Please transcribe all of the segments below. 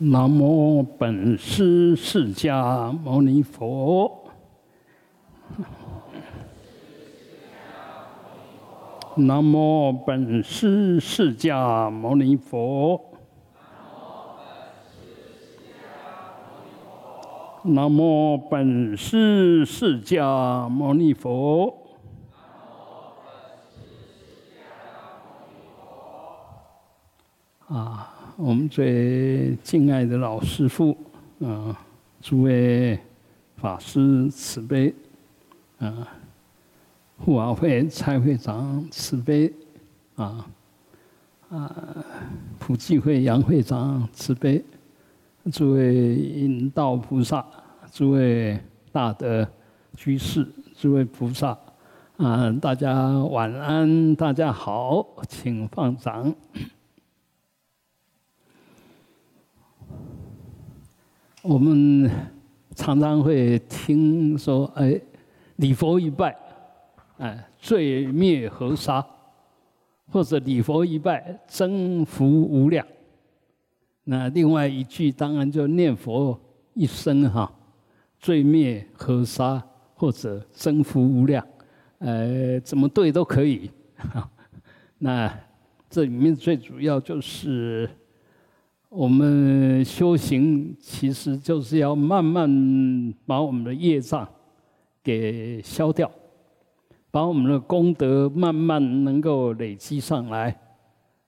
南无本师释迦牟尼佛。南无本师释迦牟尼佛。南无本师释迦牟尼佛。啊。我们最敬爱的老师傅，啊，诸位法师慈悲，啊，护法会蔡会长慈悲，啊，啊，普济会杨会长慈悲，诸位引道菩萨，诸位大德居士，诸位菩萨，啊，大家晚安，大家好，请放掌。我们常常会听说，哎，礼佛一拜，哎，罪灭河沙，或者礼佛一拜，增福无量。那另外一句当然就念佛一声哈，罪灭河沙或者增福无量，呃，怎么对都可以。那这里面最主要就是。我们修行其实就是要慢慢把我们的业障给消掉，把我们的功德慢慢能够累积上来。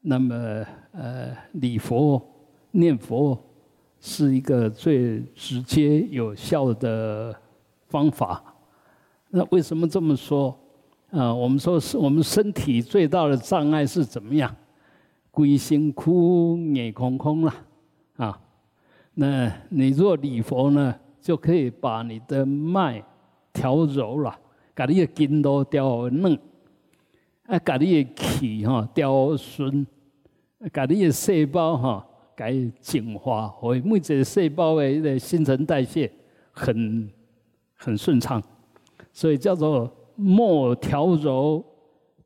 那么，呃，礼佛、念佛是一个最直接有效的方法。那为什么这么说？啊，我们说是我们身体最大的障碍是怎么样？归心苦，眼空空了，啊，那你若礼佛呢，就可以把你的脉调柔了，把你的筋都调嫩，啊，把你的气哈调顺，把你的细胞哈改净化，会每一个细胞的个新陈代谢很很顺畅，所以叫做脉调柔，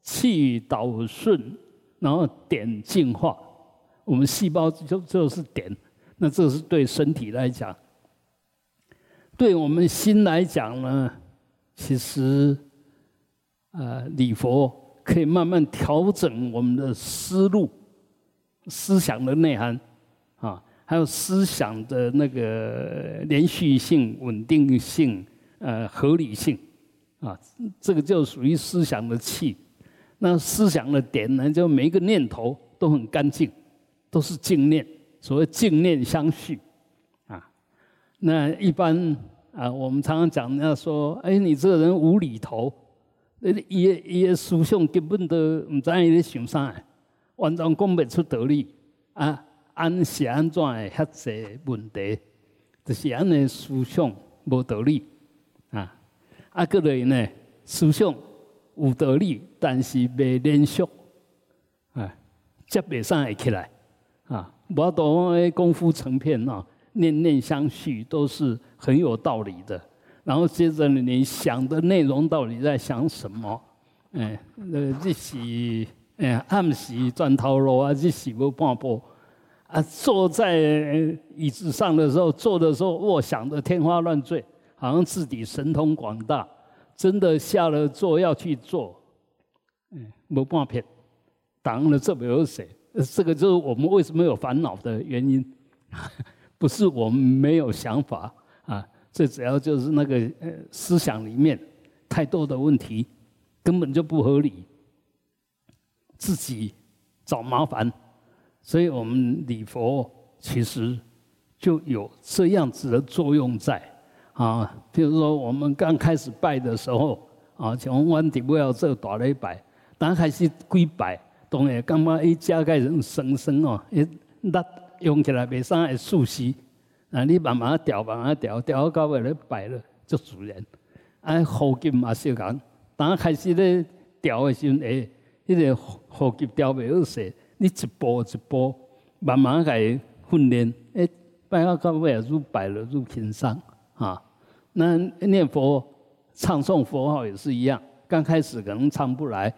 气导顺。然后点净化，我们细胞就就是点，那这是对身体来讲，对我们心来讲呢，其实，呃，礼佛可以慢慢调整我们的思路、思想的内涵，啊，还有思想的那个连续性、稳定性、呃，合理性，啊，这个就属于思想的气。那思想的点呢，就每一个念头都很干净，都是净念，所谓净念相续，啊，那一般啊，我们常常讲，人家说，哎，你这个人无厘头，那伊伊的思想根本都唔知伊咧想啥，完全讲不出道理，啊，安是安怎的遐济问题，就是安尼思想无道理，啊，啊个类呢思想。有道理，但是未连续，啊，接袂上会起来，啊，无多功夫成片啊，念念相续都是很有道理的。然后接着你想的内容到底在想什么？哎，呃，这是哎暗时转头路啊，这是无半步啊。坐在椅子上的时候，坐的时候，我想的天花乱坠，好像自己神通广大。真的下了座要去做，嗯，没半片，当了这没有谁，这个就是我们为什么有烦恼的原因，不是我们没有想法啊，最主要就是那个呃思想里面太多的问题，根本就不合理，自己找麻烦，所以我们礼佛其实就有这样子的作用在。啊，比如说我们刚开始拜的时候，啊，从湾底不要做大礼拜，刚开始跪拜，当然感觉一加个人酸酸哦，一那用起来袂啥会熟悉，啊，你慢慢调，慢慢调，调到尾咧拜了就自然。啊，呼吸嘛是讲，刚开始咧调的时候，诶，迄个呼吸调袂好势，你一步一步慢慢来训练，诶，拜到到尾入拜了愈轻松，啊。那念佛、唱诵佛号也是一样，刚开始可能唱不来，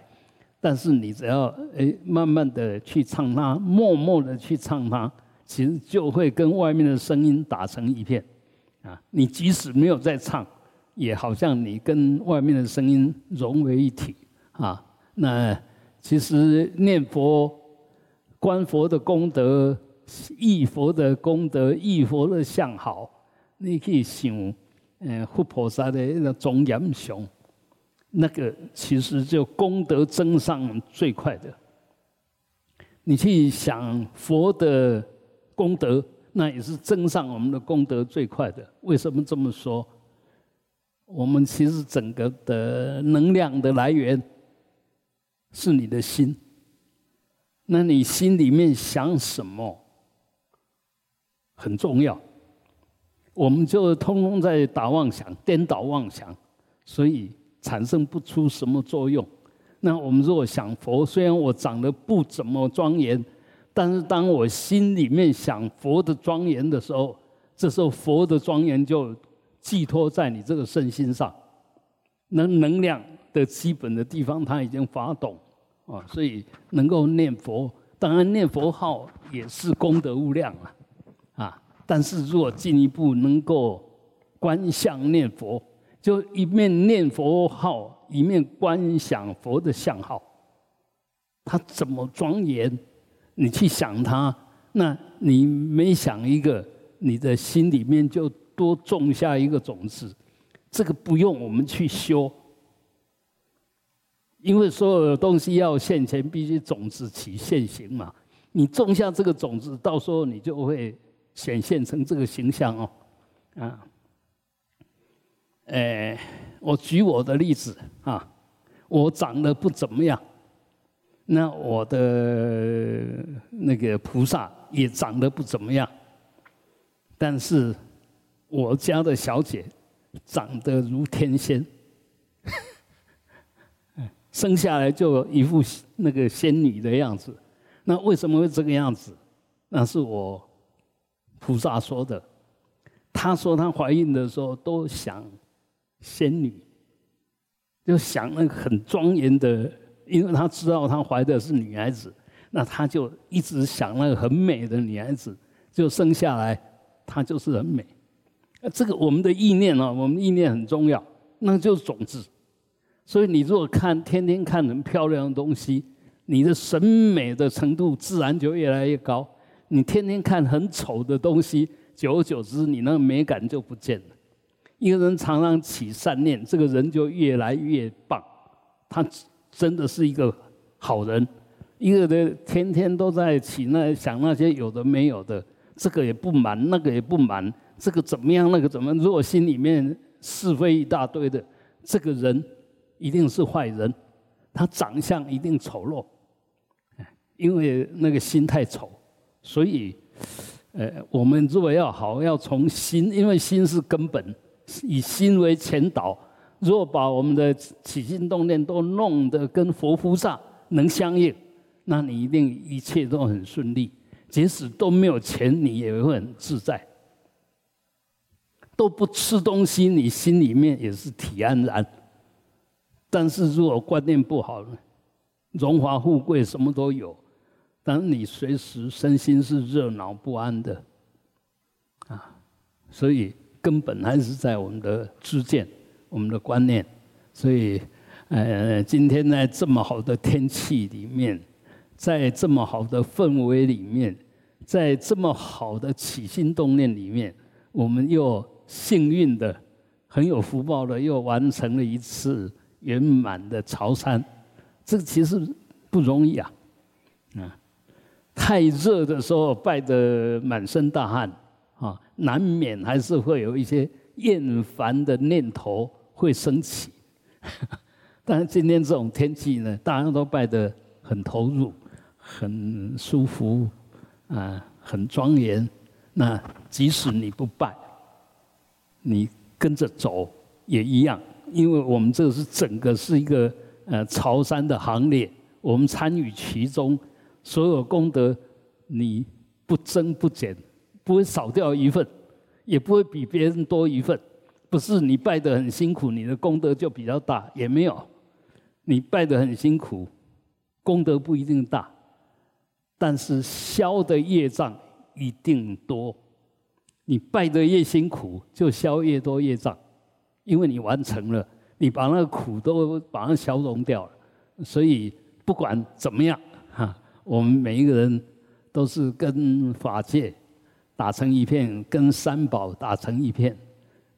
但是你只要诶慢慢的去唱它，默默的去唱它，其实就会跟外面的声音打成一片，啊，你即使没有在唱，也好像你跟外面的声音融为一体啊。那其实念佛、观佛的功德、忆佛的功德、忆佛的相好，你可以想，嗯，佛菩萨的那个庄严相。那个其实就功德增上最快的。你去想佛的功德，那也是增上我们的功德最快的。为什么这么说？我们其实整个的能量的来源是你的心。那你心里面想什么很重要。我们就通通在打妄想，颠倒妄想，所以。产生不出什么作用。那我们如果想佛，虽然我长得不怎么庄严，但是当我心里面想佛的庄严的时候，这时候佛的庄严就寄托在你这个身心上。那能量的基本的地方，它已经发动啊，所以能够念佛，当然念佛号也是功德无量啊啊。但是如果进一步能够观相念佛。就一面念佛号，一面观想佛的相号，他怎么庄严？你去想他，那你每想一个，你的心里面就多种下一个种子。这个不用我们去修，因为所有的东西要现前，必须种子起现行嘛。你种下这个种子，到时候你就会显现成这个形象哦，啊。哎，我举我的例子啊，我长得不怎么样，那我的那个菩萨也长得不怎么样，但是我家的小姐长得如天仙，生下来就一副那个仙女的样子。那为什么会这个样子？那是我菩萨说的。她说她怀孕的时候都想。仙女就想那个很庄严的，因为她知道她怀的是女孩子，那她就一直想那个很美的女孩子，就生下来，她就是很美。这个我们的意念啊，我们意念很重要，那就是种子。所以你如果看天天看很漂亮的东西，你的审美的程度自然就越来越高。你天天看很丑的东西，久而久之，你那个美感就不见了。一个人常常起善念，这个人就越来越棒。他真的是一个好人。一个人天天都在起那想那些有的没有的，这个也不满，那个也不满，这个怎么样，那个怎么？如果心里面是非一大堆的，这个人一定是坏人。他长相一定丑陋，因为那个心太丑。所以，呃，我们如果要好，要从心，因为心是根本。以心为前导，若把我们的起心动念都弄得跟佛菩萨能相应，那你一定一切都很顺利。即使都没有钱，你也会很自在。都不吃东西，你心里面也是体安然。但是如果观念不好呢？荣华富贵什么都有，但你随时身心是热闹不安的，啊，所以。根本还是在我们的知见、我们的观念，所以，呃，今天在这么好的天气里面，在这么好的氛围里面，在这么好的起心动念里面，我们又幸运的、很有福报的，又完成了一次圆满的朝山。这其实不容易啊，啊，太热的时候拜得满身大汗。啊，难免还是会有一些厌烦的念头会升起，但是今天这种天气呢，大家都拜得很投入，很舒服，啊，很庄严。那即使你不拜，你跟着走也一样，因为我们这是整个是一个呃朝山的行列，我们参与其中，所有功德你不增不减。不会少掉一份，也不会比别人多一份。不是你拜得很辛苦，你的功德就比较大，也没有。你拜得很辛苦，功德不一定大，但是消的业障一定多。你拜得越辛苦，就消越多业障，因为你完成了，你把那个苦都把它消融掉了。所以不管怎么样，哈，我们每一个人都是跟法界打成一片，跟三宝打成一片，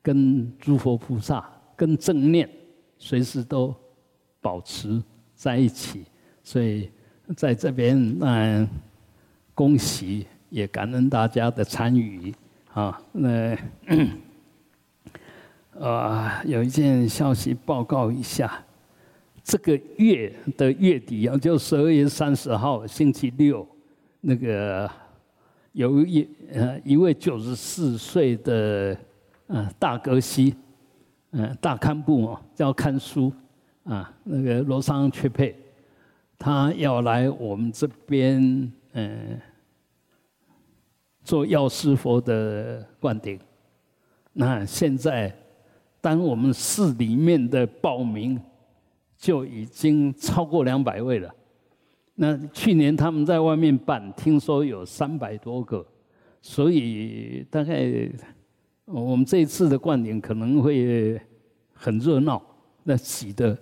跟诸佛菩萨、跟正念，随时都保持在一起。所以在这边，嗯恭喜，也感恩大家的参与。啊，那啊，有一件消息报告一下，这个月的月底啊，就十二月三十号星期六，那个有一呃一位九十四岁的嗯大格西，嗯大堪布哦，叫看书啊，那个罗桑缺佩，他要来我们这边嗯。做药师佛的灌顶，那现在，当我们市里面的报名就已经超过两百位了。那去年他们在外面办，听说有三百多个，所以大概我们这一次的灌顶可能会很热闹，那挤得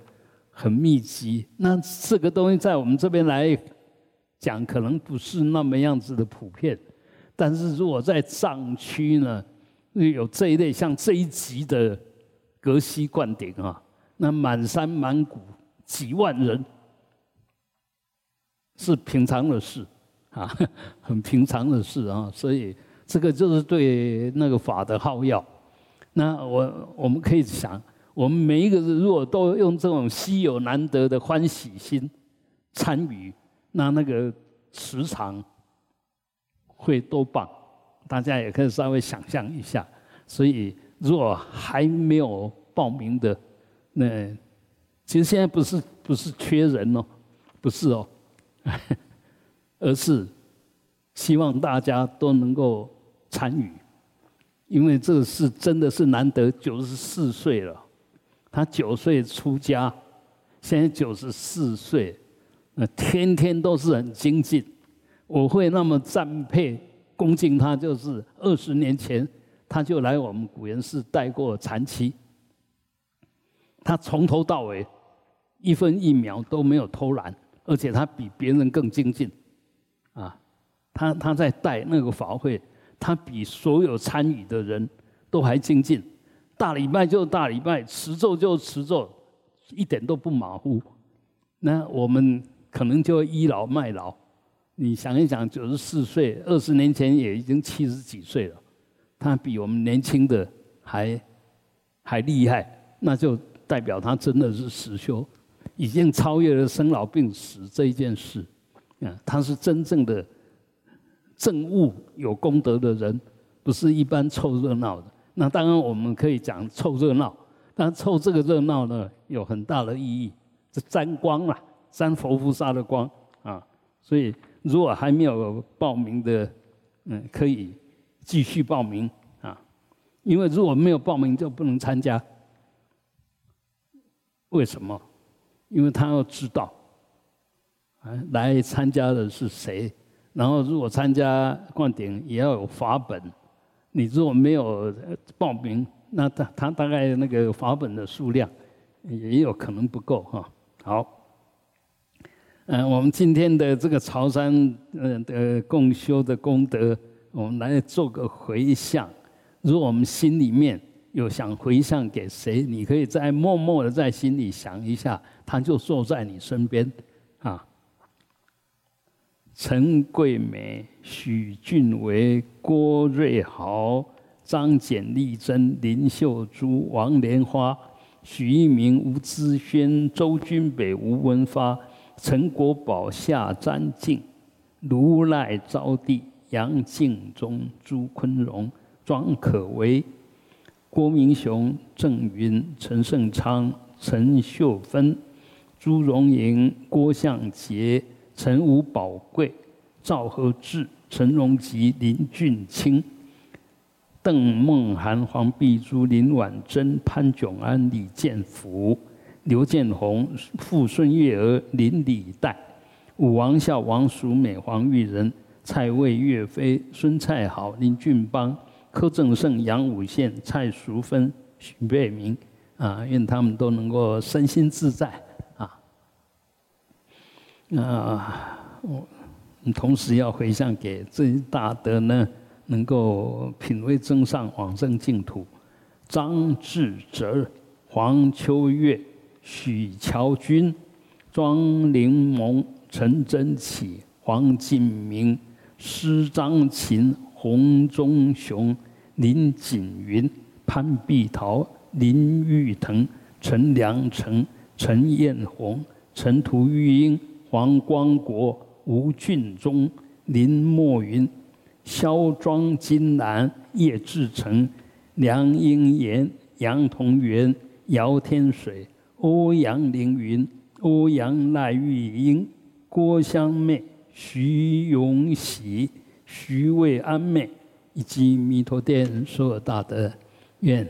很密集。那这个东西在我们这边来讲，可能不是那么样子的普遍。但是如果在藏区呢，有这一类像这一级的格西灌顶啊，那满山满谷几万人是平常的事啊，很平常的事啊，所以这个就是对那个法的好要。那我我们可以想，我们每一个人如果都用这种稀有难得的欢喜心参与，那那个时长。会多棒，大家也可以稍微想象一下。所以，如果还没有报名的，那其实现在不是不是缺人哦，不是哦，而是希望大家都能够参与，因为这个是真的是难得，九十四岁了，他九岁出家，现在九十四岁，那天天都是很精进。我会那么赞佩、恭敬他，就是二十年前他就来我们古岩寺带过禅期，他从头到尾一分一秒都没有偷懒，而且他比别人更精进，啊，他他在带那个法会，他比所有参与的人都还精进，大礼拜就大礼拜，持咒就持咒，一点都不马虎。那我们可能就倚老卖老。你想一想，九十四岁，二十年前也已经七十几岁了，他比我们年轻的还还厉害，那就代表他真的是实修，已经超越了生老病死这一件事。啊，他是真正的正悟有功德的人，不是一般凑热闹的。那当然我们可以讲凑热闹，但凑这个热闹呢，有很大的意义，是沾光啊，沾佛菩萨的光啊，所以。如果还没有报名的，嗯，可以继续报名啊，因为如果没有报名就不能参加。为什么？因为他要知道，啊，来参加的是谁，然后如果参加灌顶也要有法本，你如果没有报名，那他他大概那个法本的数量也有可能不够哈。好。嗯，我们今天的这个潮山嗯的共修的功德，我们来做个回向。如果我们心里面有想回向给谁，你可以在默默的在心里想一下，他就坐在你身边啊。陈桂美、许俊伟、郭瑞豪、张简丽珍、林秀珠、王莲花、许一鸣、吴姿轩、周君北、吴文发。陈国宝、夏占静、如赖招娣、杨敬忠、朱坤荣、庄可为、郭明雄、郑云、陈胜昌、陈秀芬、朱荣莹、郭向杰、陈武宝贵、赵和志、陈荣吉、林俊清、邓梦涵、黄碧珠、林婉珍、潘炯安、李建福。刘建宏、傅顺月儿、林李代、武王孝、王淑美、黄玉仁、蔡卫、岳飞、孙蔡好、林俊邦、柯正胜、杨武宪、蔡淑芬、许贝明，啊，愿他们都能够身心自在，啊，啊，我同时要回向给这些大德呢，能够品味真上往生净土，张志哲、黄秋月、许乔军、庄玲蒙、陈真启、黄进明。施张琴、洪忠雄、林锦云、潘碧桃、林玉腾、陈良成、陈艳红、陈图玉英、黄光国、吴俊忠、林墨云、肖庄金兰、叶志成、梁英岩、杨同元、姚天水、欧阳凌云、欧阳赖玉英、郭香妹。徐永喜、徐渭安妹以及弥陀殿所有大德，愿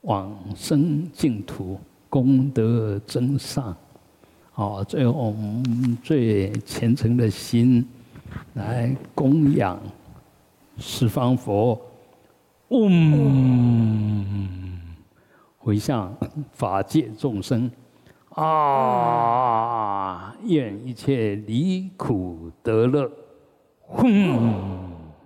往生净土，功德增上。好，最后我们最虔诚的心来供养十方佛，嗡，回向法界众生。啊！愿一切离苦得乐，哼。